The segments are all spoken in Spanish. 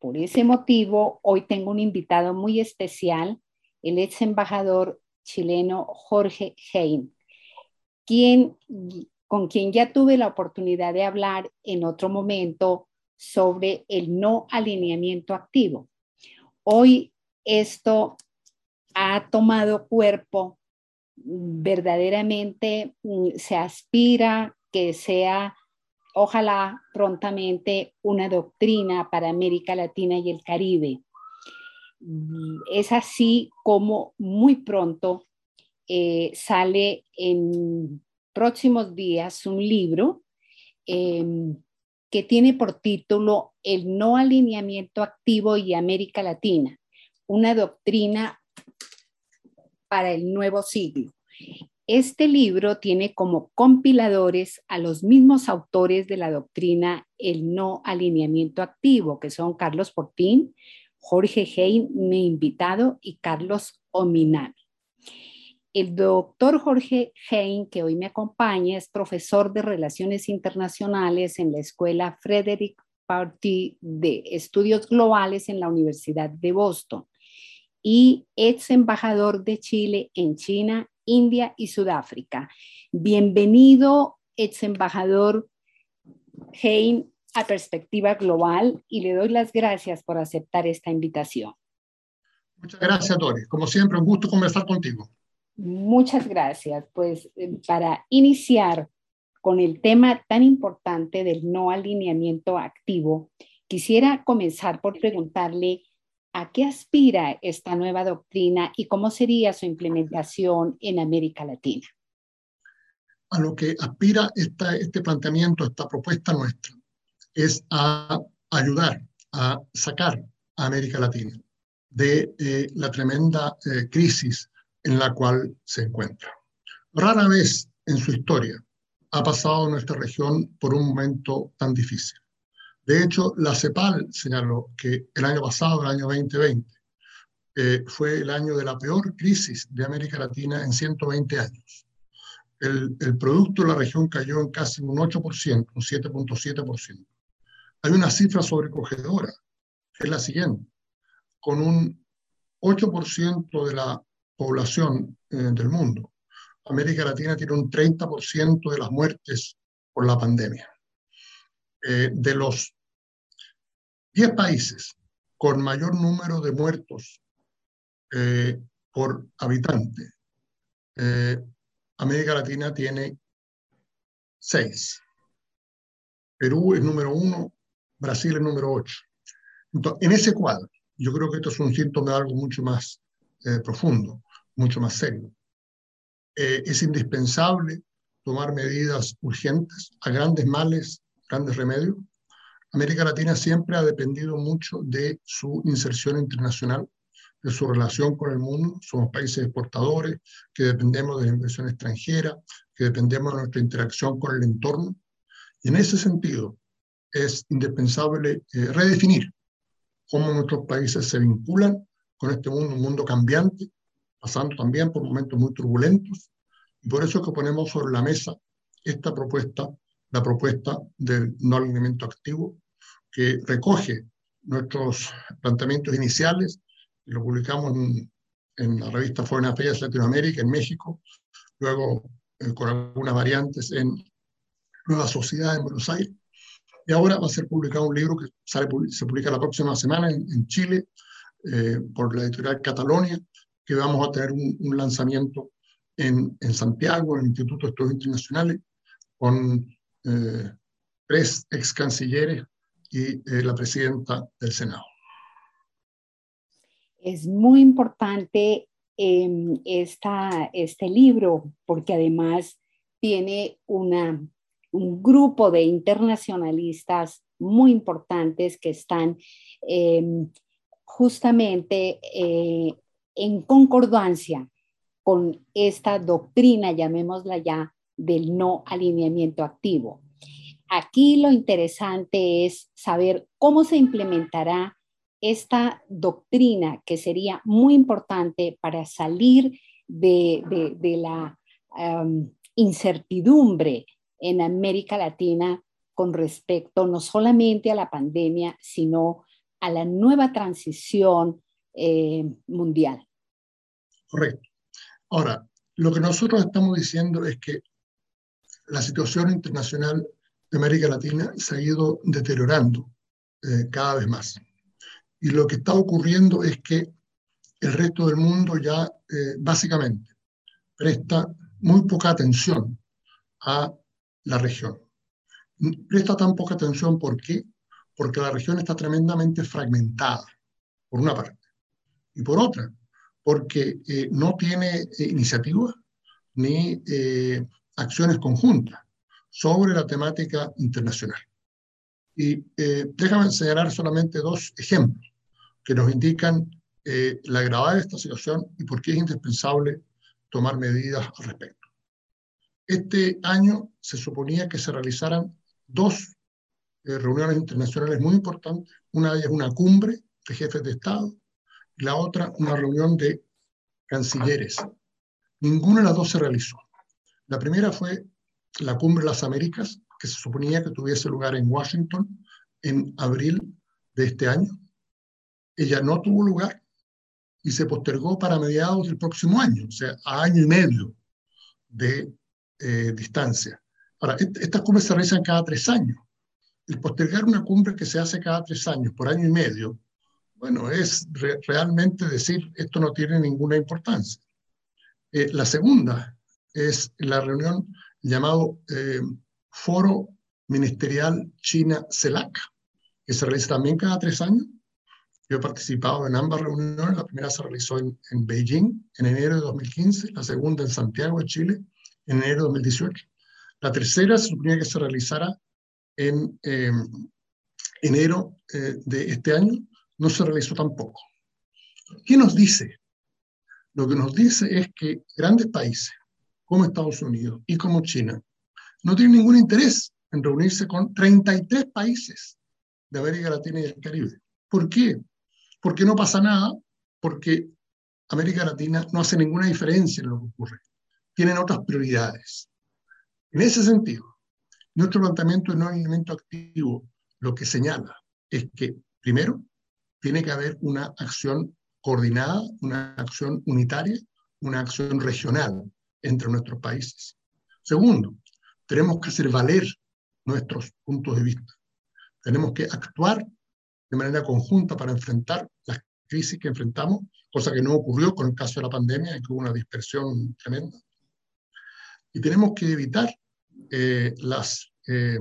Por ese motivo, hoy tengo un invitado muy especial, el ex embajador chileno Jorge Hein, quien, con quien ya tuve la oportunidad de hablar en otro momento sobre el no alineamiento activo. Hoy esto ha tomado cuerpo, verdaderamente mm, se aspira que sea, ojalá prontamente, una doctrina para América Latina y el Caribe. Es así como muy pronto eh, sale en próximos días un libro em, que tiene por título El no alineamiento activo y América Latina, una doctrina para el nuevo siglo. Este libro tiene como compiladores a los mismos autores de la doctrina el no alineamiento activo, que son Carlos Portín, Jorge Hein, mi invitado, y Carlos Ominami. El doctor Jorge Hein, que hoy me acompaña, es profesor de Relaciones Internacionales en la Escuela Frederick Party de Estudios Globales en la Universidad de Boston y ex embajador de Chile en China, India y Sudáfrica. Bienvenido, ex embajador Hein, a Perspectiva Global y le doy las gracias por aceptar esta invitación. Muchas gracias, Doris. Como siempre, un gusto conversar contigo. Muchas gracias. Pues eh, para iniciar con el tema tan importante del no alineamiento activo, quisiera comenzar por preguntarle ¿A qué aspira esta nueva doctrina y cómo sería su implementación en América Latina? A lo que aspira esta, este planteamiento, esta propuesta nuestra, es a ayudar a sacar a América Latina de eh, la tremenda eh, crisis en la cual se encuentra. Rara vez en su historia ha pasado nuestra región por un momento tan difícil. De hecho, la CEPAL señaló que el año pasado, el año 2020, eh, fue el año de la peor crisis de América Latina en 120 años. El, producto de la región cayó en casi un 8%, un 7.7%. Hay una cifra sobrecogedora, que es la siguiente. Con un 8% de la población eh, del mundo, América Latina tiene un 30% de las muertes por la pandemia. Eh, de los 10 países con mayor número de muertos eh, por habitante, eh, América Latina tiene 6. Perú es número 1, Brasil es número 8. Entonces, en ese cuadro, yo creo que esto es un síntoma de algo mucho más profundo, mucho más serio. es indispensable tomar medidas urgentes a grandes males grandes remedios. América Latina siempre ha dependido mucho de su inserción internacional, de su relación con el mundo. Somos países exportadores, que dependemos de la inversión extranjera, que dependemos de nuestra interacción con el entorno. Y en ese sentido, es indispensable eh, redefinir cómo nuestros países se vinculan con este mundo, un mundo cambiante, pasando también por momentos muy turbulentos. Y por eso es que ponemos sobre la mesa esta propuesta la propuesta del no alineamiento activo, que recoge nuestros planteamientos iniciales, y lo publicamos en, la revista Foreign Affairs Latinoamérica, en México, luego eh, con algunas variantes en Nueva Sociedad en Buenos Aires, y ahora va a ser publicado un libro que sale, se publica la próxima semana en, Chile, eh, por la editorial Catalonia, que vamos a tener un, lanzamiento en, en, Santiago, en el Instituto de Estudios Internacionales, con eh, tres ex cancilleres y eh, la presidenta del Senado. Es muy importante em, esta, este libro porque además tiene una, un grupo de internacionalistas muy importantes que están em, justamente eh, en concordancia con esta doctrina, llamémosla ya, del no alineamiento activo. Aquí lo interesante es saber cómo se implementará esta doctrina que sería muy importante para salir de, la incertidumbre en América Latina con respecto no solamente a la pandemia, sino a la nueva transición eh, mundial. Correcto. Ahora, lo que nosotros estamos diciendo es que la situación internacional de América Latina se ha ido deteriorando eh, cada vez más. Y lo que está ocurriendo es que el resto del mundo ya eh, básicamente presta muy poca atención a la región. Presta tan poca atención, ¿por qué? Porque la región está tremendamente fragmentada, por una parte. Y por otra, porque eh, no tiene iniciativa ni acciones conjuntas sobre la temática internacional. Y eh, déjame señalar solamente dos ejemplos que nos indican eh, la gravedad de esta situación y por qué es indispensable tomar medidas al respecto. Este año se suponía que se realizaran dos eh, reuniones internacionales muy importantes. Una de ellas una cumbre de jefes de Estado y la otra una reunión de cancilleres. Ninguna de las dos se realizó. La primera fue la Cumbre de las Américas, que se suponía que tuviese lugar en Washington en abril de este año. Ella no tuvo lugar y se postergó para mediados del próximo año, o sea, a año y medio de eh, distancia. Ahora, estas cumbres se realizan cada tres años. El postergar una cumbre que se hace cada tres años por año y medio, bueno, es realmente decir esto no tiene ninguna importancia. Eh, la segunda es la reunión llamado eh, Foro Ministerial China-CELAC, que se realiza también cada tres años. Yo he participado en ambas reuniones. La primera se realizó en, en Beijing en enero de 2015, la segunda en Santiago de Chile en enero de 2018. La tercera se suponía que se realizara en em, enero eh, de este año, no se realizó tampoco. ¿Qué nos dice? Lo que nos dice es que grandes países como Estados Unidos y como China, no tienen ningún interés en reunirse con 33 países de América Latina y el Caribe. ¿Por qué? Porque no pasa nada, porque América Latina no hace ninguna diferencia en lo que ocurre. Tienen otras prioridades. En ese sentido, nuestro planteamiento no alineamiento activo lo que señala es que, primero, tiene que haber una acción coordinada, una acción unitaria, una acción regional entre nuestros países. Segundo, tenemos que hacer valer nuestros puntos de vista. Tenemos que actuar de manera conjunta para enfrentar las crisis que enfrentamos, cosa que no ocurrió con el caso de la pandemia, en que hubo una dispersión tremenda. Y tenemos que evitar eh, las eh,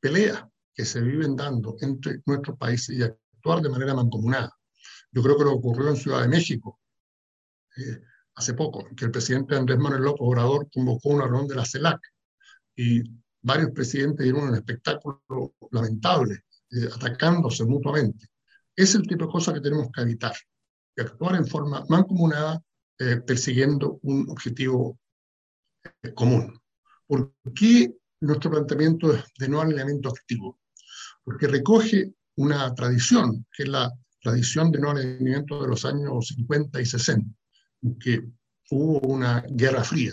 peleas que se viven dando entre nuestros países y actuar de manera mancomunada. Yo creo que lo ocurrió en Ciudad de México. Eh, hace poco, que el presidente Andrés Manuel López Obrador convocó una reunión de la CELAC y varios presidentes dieron un espectáculo lamentable, eh, atacándose mutuamente. Es el tipo de cosas que tenemos que evitar, y actuar en forma mancomunada, eh, persiguiendo un objetivo eh, común. ¿Por qué nuestro planteamiento de no alineamiento activo? Porque recoge una tradición, que es la tradición de no alineamiento de los años 50 y 60 que hubo una guerra fría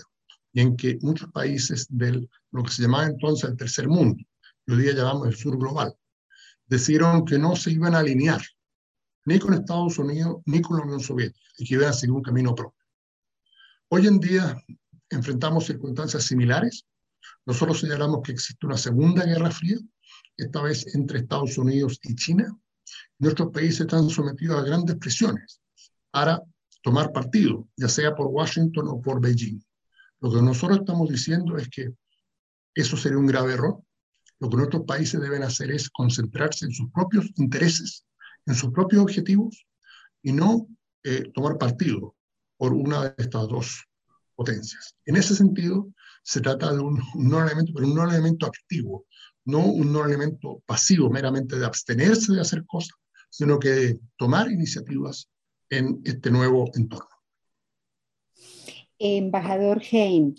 y en que muchos países de lo que se llamaba entonces el tercer mundo, que hoy día llamamos el sur global, decidieron que no se iban a alinear ni con Estados Unidos ni con la Unión Soviética y que iban a seguir un camino propio. Hoy en día enfrentamos circunstancias similares. Nosotros señalamos que existe una segunda guerra fría, esta vez entre Estados Unidos y China, Nuestros países están sometidos a grandes presiones para tomar partido, ya sea por Washington o por Beijing. Lo que nosotros estamos diciendo es que eso sería un grave error. Lo que nuestros países deben hacer es concentrarse en sus propios intereses, en sus propios objetivos y no eh, tomar partido por una de estas dos potencias. En ese sentido, se trata de un, un no elemento, pero un no elemento activo, no un no elemento pasivo, meramente de abstenerse de hacer cosas, sino que de tomar iniciativas en este nuevo entorno. Embajador Hein,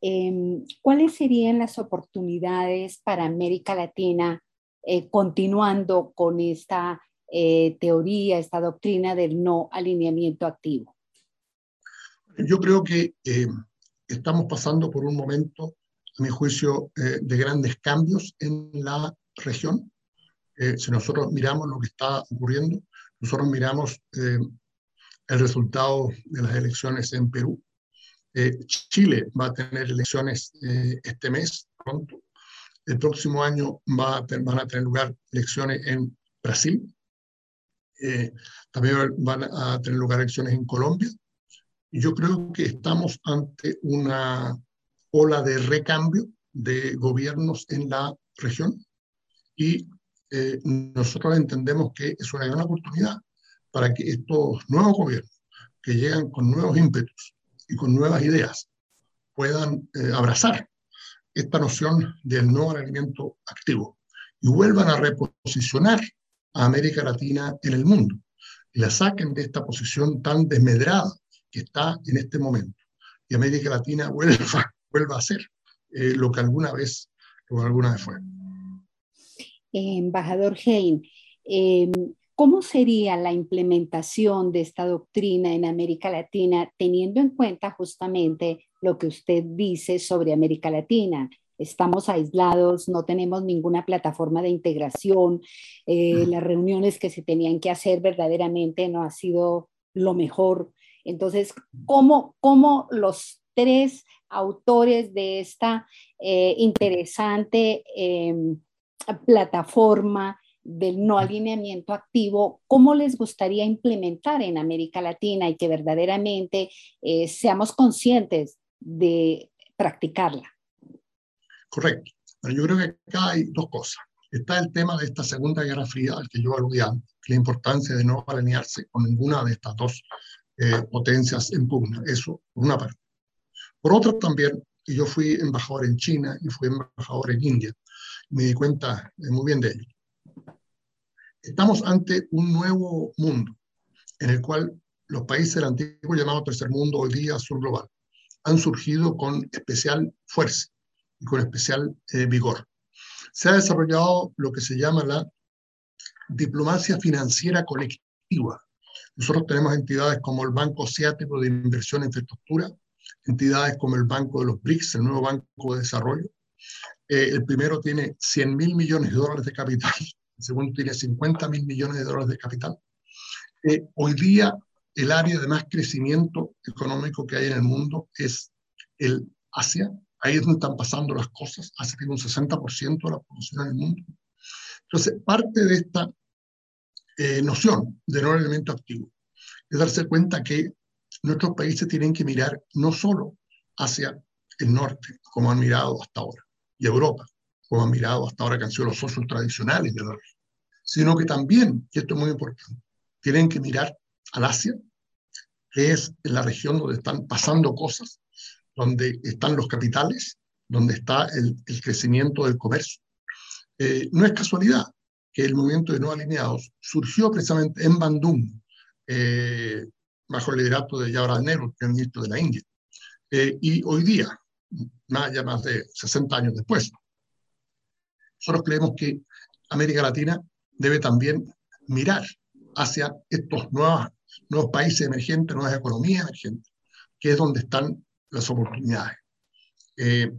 em, ¿cuáles serían las oportunidades para América Latina eh, continuando con esta eh, teoría, esta doctrina del no alineamiento activo? Yo creo que eh, estamos pasando por un momento, a mi juicio, de grandes cambios en la región. si nosotros miramos lo que está ocurriendo, nosotros miramos el resultado de las elecciones en Perú. Eh, Chile va a tener elecciones eh, este mes, pronto. El próximo año va van a tener lugar elecciones en Brasil. Eh, también van a tener lugar elecciones en Colombia. Y yo creo que estamos ante una ola de recambio de gobiernos en la región y nosotros entendemos que es una gran oportunidad para que estos nuevos gobiernos que llegan con nuevos ímpetus y con nuevas ideas puedan eh, abrazar esta noción del no alineamiento activo y vuelvan a reposicionar a América Latina en el mundo y la saquen de esta posición tan desmedrada que está en este momento. Y América Latina vuelva, vuelva a ser eh, lo que alguna vez, lo que alguna vez fue. Embajador Hein, em, ¿Cómo sería la implementación de esta doctrina en América Latina teniendo en cuenta justamente lo que usted dice sobre América Latina? Estamos aislados, no tenemos ninguna plataforma de integración, eh, las reuniones que se tenían que hacer verdaderamente no ha sido lo mejor. Entonces, ¿cómo, cómo los tres autores de esta eh, interesante em, plataforma del no alineamiento activo, ¿cómo les gustaría implementar en América Latina y que verdaderamente eh, seamos conscientes de practicarla? Correcto. yo creo que acá hay dos cosas. Está el tema de esta Segunda Guerra Fría, al que yo aludía, la importancia de no alinearse con ninguna de estas dos eh, potencias en pugna. Eso, por una parte. Por otra también, y yo fui embajador en China y fui embajador en India, me di cuenta eh, muy bien de ello Estamos ante un nuevo mundo en el cual los países del antiguo llamado tercer mundo, hoy día sur global, han surgido con especial fuerza y con especial eh, vigor. Se ha desarrollado lo que se llama la diplomacia financiera colectiva. Nosotros tenemos entidades como el Banco Asiático de Inversión e Infraestructura, entidades como el Banco de los BRICS, el nuevo Banco de Desarrollo. Eh, el primero tiene 100 mil millones de dólares de capital segundo tiene 50 mil millones de dólares de capital. Eh, hoy día el área de más crecimiento económico que hay en el mundo es el Asia. Ahí es donde están pasando las cosas. Asia tiene un 60% de la población en el mundo. Entonces, parte de esta eh, noción de no elemento activo es darse cuenta que nuestros países tienen que mirar no solo hacia el norte, como han mirado hasta ahora, y Europa, como han mirado hasta ahora que han sido los socios tradicionales de la región, sino que también, y esto es muy importante, tienen que mirar al Asia, que es la región donde están pasando cosas, donde están los capitales, donde está el, crecimiento del comercio. Eh, no es casualidad que el movimiento de no alineados surgió precisamente en Bandung, eh, bajo el liderato de Jawaharlal Nehru, el ministro de la India. Eh, y hoy día, más, ya más de 60 años después, nosotros creemos que América Latina debe también mirar hacia estos nuevos, nuevos países emergentes, nuevas economías emergentes, que es donde están las oportunidades. Eh,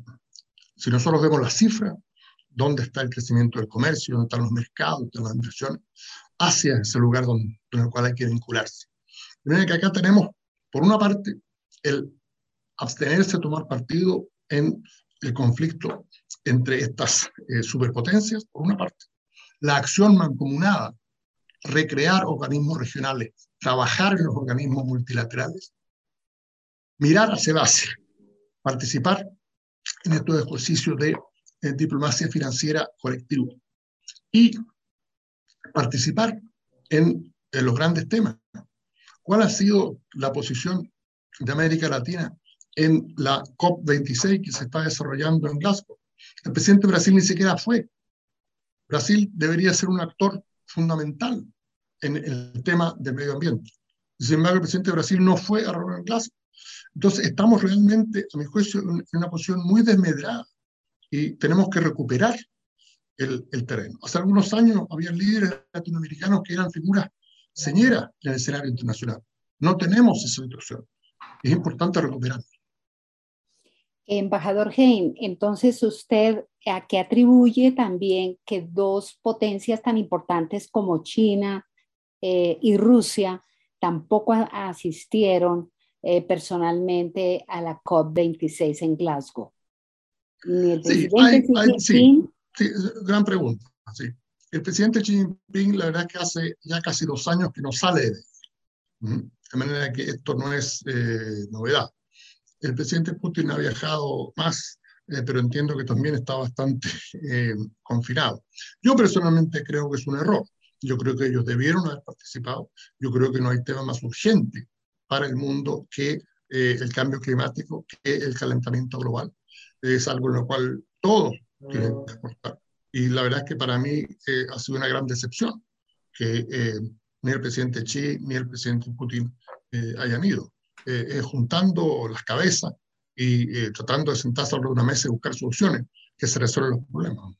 si nosotros vemos las cifras, dónde está el crecimiento del comercio, dónde están los mercados, dónde están las inversiones, hacia ese lugar donde, en el cual hay que vincularse. De manera que acá tenemos, por una parte, el abstenerse de tomar partido en el conflicto entre estas eh, superpotencias, por una parte, la acción mancomunada recrear organismos regionales, trabajar en los organismos multilaterales, mirar hacia base, participar en estos ejercicios de eh, diplomacia financiera colectiva y participar en, los grandes temas. ¿Cuál ha sido la posición de América Latina en la COP26 que se está desarrollando en Glasgow? El presidente de Brasil ni siquiera fue. Brasil debería ser un actor fundamental en el tema del medio ambiente. Sin embargo, el presidente de Brasil no fue a Roland Glasgow. Entonces, estamos realmente, a mi juicio, en una posición muy desmedrada y tenemos que recuperar el, el terreno. Hace algunos años había líderes latinoamericanos que eran figuras señeras en el escenario internacional. No tenemos esa situación. Es importante recuperarla. Embajador Hein, entonces usted a qué atribuye también que dos potencias tan importantes como China eh, y Rusia tampoco asistieron eh, personalmente a la COP26 en Glasgow. Ni el presidente sí, hay, sí, sí, gran pregunta. El presidente Xi Jinping, la verdad que hace ya casi dos años que no sale de, de manera que esto no es eh, novedad. El presidente Putin ha viajado más, eh, pero entiendo que también está bastante eh, confinado. Yo personalmente creo que es un error. Yo creo que ellos debieron haber participado. Yo creo que no hay tema más urgente para el mundo que eh, el cambio climático, que el calentamiento global. Es algo en lo cual todos tienen que aportar. Y la verdad es que para mí eh, ha sido una gran decepción que ni el presidente Xi ni el presidente Putin hayan ido. Eh, juntando las cabezas y eh, tratando de sentarse sobre una mesa y buscar soluciones que se resuelvan los problemas.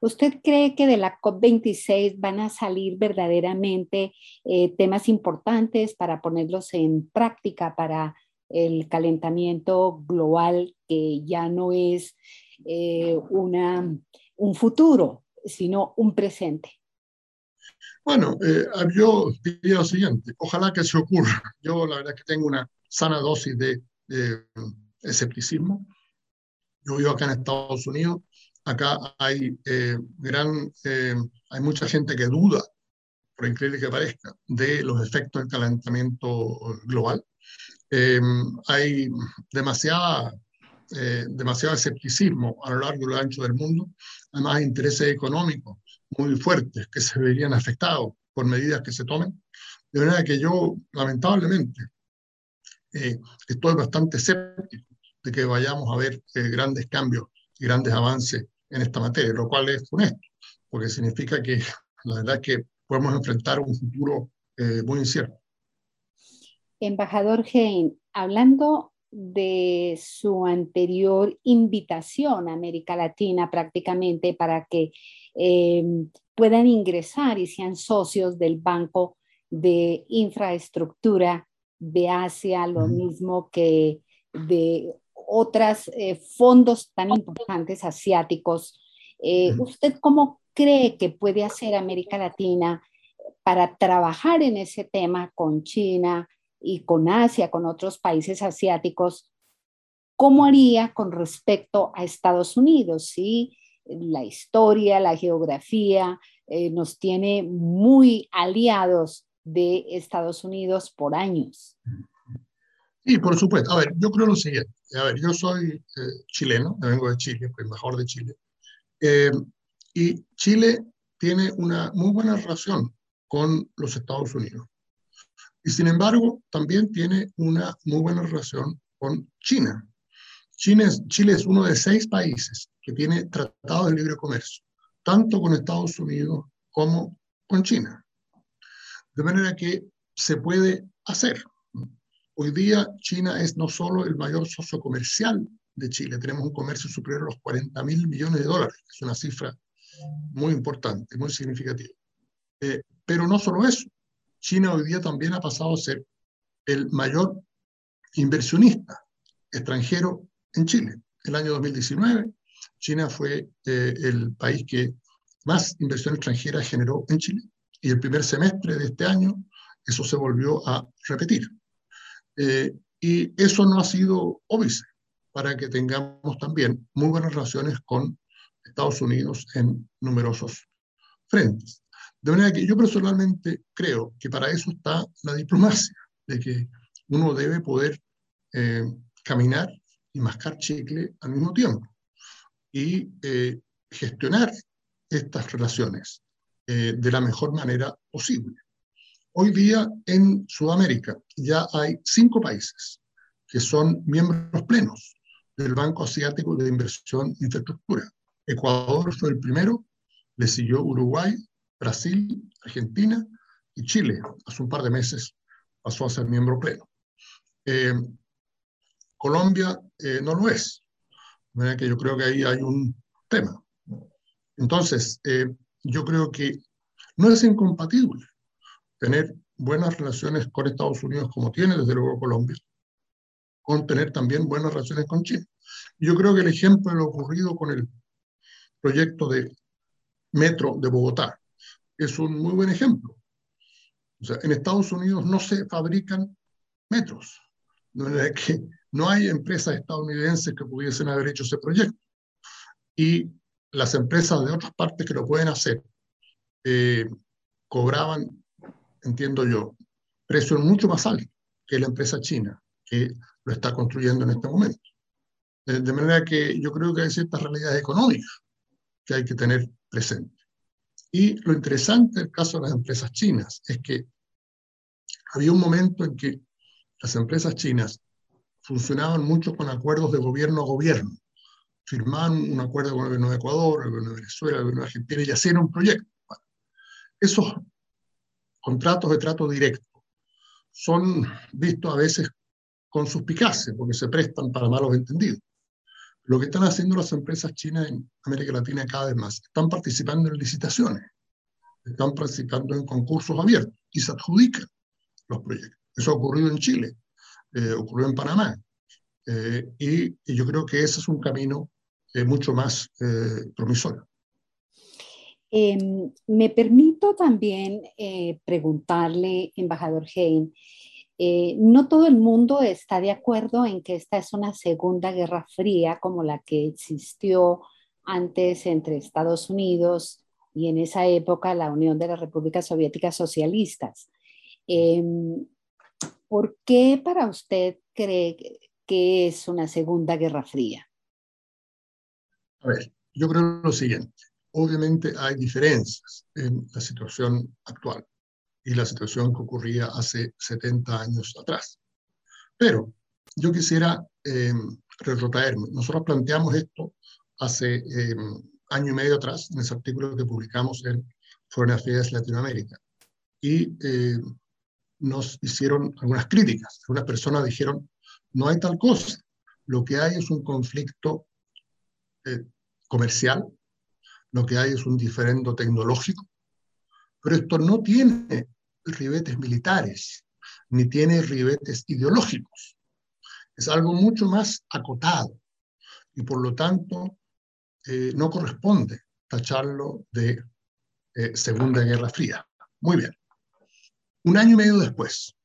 ¿Usted cree que de la COP26 van a salir verdaderamente eh, temas importantes para ponerlos en práctica para el calentamiento global que ya no es eh, una, un futuro, sino un presente? Bueno, eh, yo diría lo siguiente, ojalá que se ocurra. Yo la verdad que tengo una sana dosis de, escepticismo. Yo vivo acá en Estados Unidos, acá hay eh, gran, eh, hay mucha gente que duda, por increíble que parezca, de los efectos del calentamiento global. hay demasiada, demasiado escepticismo a lo largo y lo ancho del mundo, además intereses económicos muy fuertes que se verían afectados por medidas que se tomen. De manera que yo, lamentablemente, eh, estoy bastante escéptico de que vayamos a ver eh, grandes cambios y grandes avances en esta materia, lo cual es honesto, porque significa que la verdad es que podemos enfrentar un futuro eh, muy incierto. Embajador Hein, hablando de su anterior invitación a América Latina prácticamente para que eh, puedan ingresar y sean socios del Banco de Infraestructura de Asia, lo mismo que de otros eh, fondos tan importantes asiáticos. Eh, ¿Usted cómo cree que puede hacer América Latina para trabajar en ese tema con China y con Asia, con otros países asiáticos? ¿Cómo haría con respecto a Estados Unidos? ¿Sí? La historia, la geografía, eh, nos tiene muy aliados de Estados Unidos por años. Sí, por supuesto. A ver, yo creo lo siguiente. A ver, yo soy eh, chileno, vengo de Chile, fui embajador de Chile. Eh, y Chile tiene una muy buena relación con los Estados Unidos. Y sin embargo, también tiene una muy buena relación con China. Chile es, Chile es uno de seis países que tiene tratados de libre comercio, tanto con Estados Unidos como con China. De manera que se puede hacer. Hoy día China es no solo el mayor socio comercial de Chile, tenemos un comercio superior a los 40 mil millones de dólares, es una cifra muy importante, muy significativa. Eh, pero no solo eso, China hoy día también ha pasado a ser el mayor inversionista extranjero en Chile. El año 2019 China fue eh, el país que más inversión extranjera generó en Chile. Y el primer semestre de este año eso se volvió a repetir. Eh, y eso no ha sido óbice para que tengamos también muy buenas relaciones con Estados Unidos en numerosos frentes. De manera que yo personalmente creo que para eso está la diplomacia, de que uno debe poder eh, caminar y mascar chicle al mismo tiempo y eh, gestionar estas relaciones eh, de la mejor manera posible. Hoy día en Sudamérica ya hay cinco países que son miembros plenos del Banco Asiático de Inversión e Infraestructura. Ecuador fue el primero, le siguió Uruguay, Brasil, Argentina y Chile. Hace un par de meses pasó a ser miembro pleno. Eh, Colombia no lo es. De que yo creo que ahí hay un tema. Entonces, eh, yo creo que no es incompatible tener buenas relaciones con Estados Unidos como tiene desde luego Colombia, con tener también buenas relaciones con China. Yo creo que el ejemplo de lo ocurrido con el proyecto de metro de Bogotá es un muy buen ejemplo. O sea, en Estados Unidos no se fabrican metros. No, que no hay empresas estadounidenses que pudiesen haber hecho ese proyecto. Y las empresas de otras partes que lo pueden hacer eh, cobraban, entiendo yo, precios mucho más altos que la empresa china que lo está construyendo en este momento. De, manera que yo creo que hay ciertas realidades económicas que hay que tener presentes. Y lo interesante del caso de las empresas chinas es que había un momento en que las empresas chinas funcionaban mucho con acuerdos de gobierno a gobierno. Firmaban un acuerdo con el gobierno de Ecuador, el gobierno de Venezuela, el gobierno de Argentina y hacían un proyecto. esos contratos de trato directo son vistos a veces con suspicacia porque se prestan para malos entendidos. Lo que están haciendo las empresas chinas en América Latina cada vez más, están participando en licitaciones, están participando en concursos abiertos y se adjudican los proyectos. Eso ha ocurrido en Chile, eh, ocurrió en Panamá. Eh, y, yo creo que ese es un camino eh, mucho más promisorio. Em, me permito también preguntarle, embajador Hein, no todo el mundo está de acuerdo en que esta es una segunda guerra fría como la que existió antes entre Estados Unidos y en esa época la Unión de las Repúblicas Soviéticas Socialistas. Em, ¿Por qué para usted cree que es una segunda guerra fría? A ver, yo creo lo siguiente. Obviamente hay diferencias en la situación actual y la situación que ocurría hace 70 años atrás. Pero yo quisiera eh, retrotraerme. Nosotros planteamos esto hace em, año y medio atrás en ese artículo que publicamos en Foreign Affairs Latinoamérica. Y eh, nos hicieron algunas críticas. Algunas personas dijeron, no hay tal cosa. Lo que hay es un conflicto eh, comercial, lo que hay es un diferendo tecnológico, pero esto no tiene ribetes militares, ni tiene ribetes ideológicos. Es algo mucho más acotado y por lo tanto eh, no corresponde tacharlo de eh, Segunda Guerra Fría. Muy bien. Un año y medio después,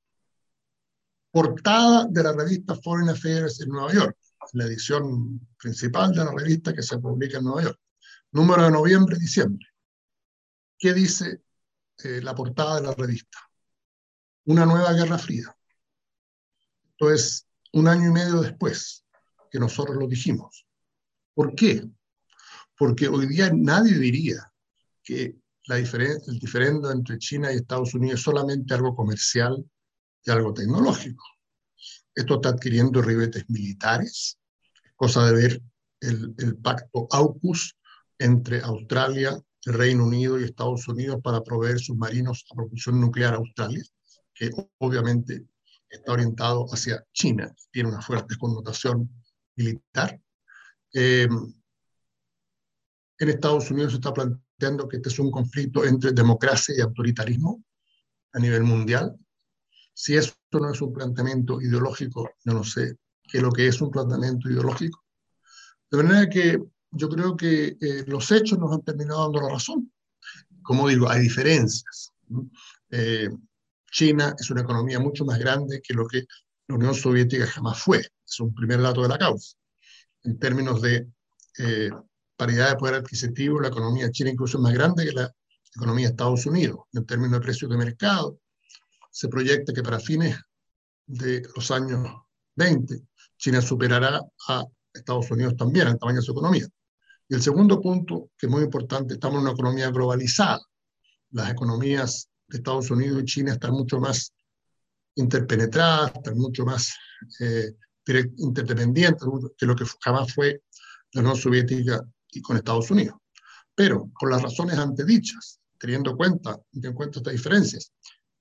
portada de la revista Foreign Affairs en Nueva York, la edición principal de la revista que se publica en Nueva York, número de noviembre-diciembre. ¿Qué dice eh, la portada de la revista? Una nueva guerra fría. Esto es un año y medio después que nosotros lo dijimos. ¿Por qué? Porque hoy día nadie diría que la diferencia, el diferendo entre China y Estados Unidos es solamente algo comercial y algo tecnológico. Esto está adquiriendo ribetes militares, cosa de ver el, el pacto AUKUS entre Australia, el Reino Unido y Estados Unidos para proveer submarinos a propulsión nuclear a Australia, que obviamente está orientado hacia China, tiene una fuerte connotación militar. Eh, en Estados Unidos se está planteando que este es un conflicto entre democracia y autoritarismo a nivel mundial. Si esto no es un planteamiento ideológico, yo no sé qué es lo que es un planteamiento ideológico. De manera que yo creo que eh, los hechos nos han terminado dando la razón. Como digo, hay diferencias. Eh, China es una economía mucho más grande que lo que la Unión Soviética jamás fue. Es un primer dato de la causa. En términos de eh, paridad de poder adquisitivo, la economía china incluso es más grande que la economía de Estados Unidos en términos de precios de mercado. Se proyecta que para fines de los años 20, China superará a Estados Unidos también en tamaño de su economía. Y el segundo punto, que es muy importante, estamos en una economía globalizada. Las economías de Estados Unidos y China están mucho más interpenetradas, están mucho más eh, interdependientes que lo que jamás fue la Unión Soviética y con Estados Unidos. Pero por las razones antedichas, teniendo cuenta, en cuenta estas diferencias,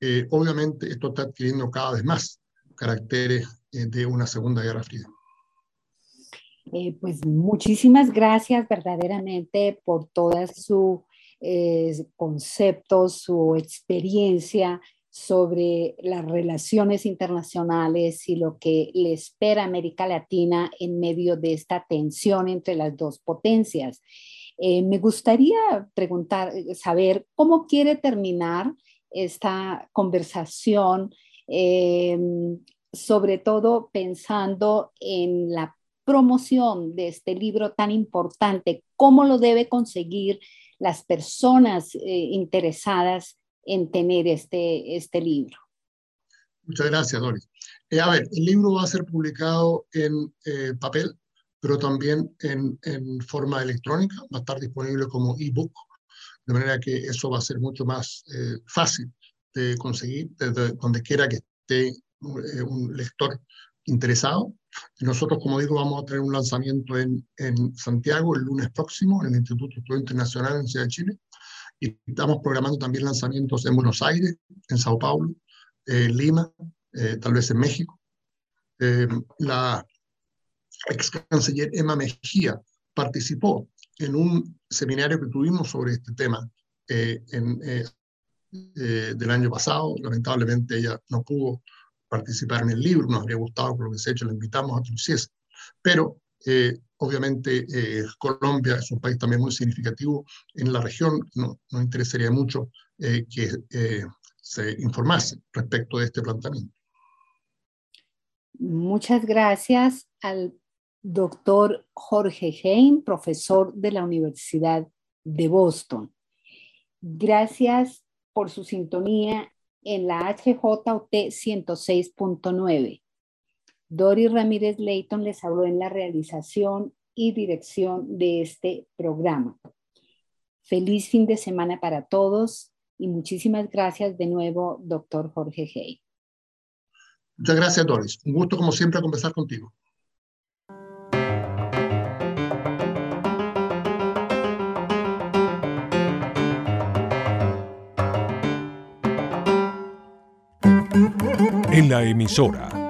eh, obviamente esto está adquiriendo cada vez más caracteres eh, de una Segunda Guerra Fría. Eh, pues muchísimas gracias verdaderamente por todos sus conceptos, su experiencia sobre las relaciones internacionales y lo que le espera América Latina en medio de esta tensión entre las dos potencias. Eh, me gustaría preguntar, eh, saber cómo quiere terminar esta conversación, eh, sobre todo pensando en la promoción de este libro tan importante, cómo lo debe conseguir las personas interesadas en tener este, este libro. Muchas gracias, Doris. a ver, el libro va a ser publicado en papel pero también en, en forma electrónica, va a estar disponible como ebook, de manera que eso va a ser mucho más eh, fácil de conseguir desde donde quiera que esté eh, un lector interesado. Nosotros, como digo, vamos a tener un lanzamiento en, en Santiago el lunes próximo, en el Instituto Estudio Internacional en Ciudad de Chile, y estamos programando también lanzamientos en Buenos Aires, en Sao Paulo, en Lima, eh, tal vez en México. la, ex canciller Emma Mejía participó en un seminario que tuvimos sobre este tema eh, eh, eh, del año pasado. Lamentablemente ella no pudo participar en el libro, nos habría gustado por lo que hecho, la invitamos a que lo hiciese. Pero obviamente Colombia es un país también muy significativo en la región, no, nos interesaría mucho que se informase respecto de este planteamiento. Muchas gracias al doctor Jorge Hein, profesor de la Universidad de Boston. Gracias por su sintonía en la HJUT 106.9. Dori Ramírez Leighton les habló en la realización y dirección de este programa. Feliz fin de semana para todos y muchísimas gracias de nuevo, doctor Jorge Hey. Muchas gracias, Doris. Un gusto, como siempre, conversar contigo. En la emisora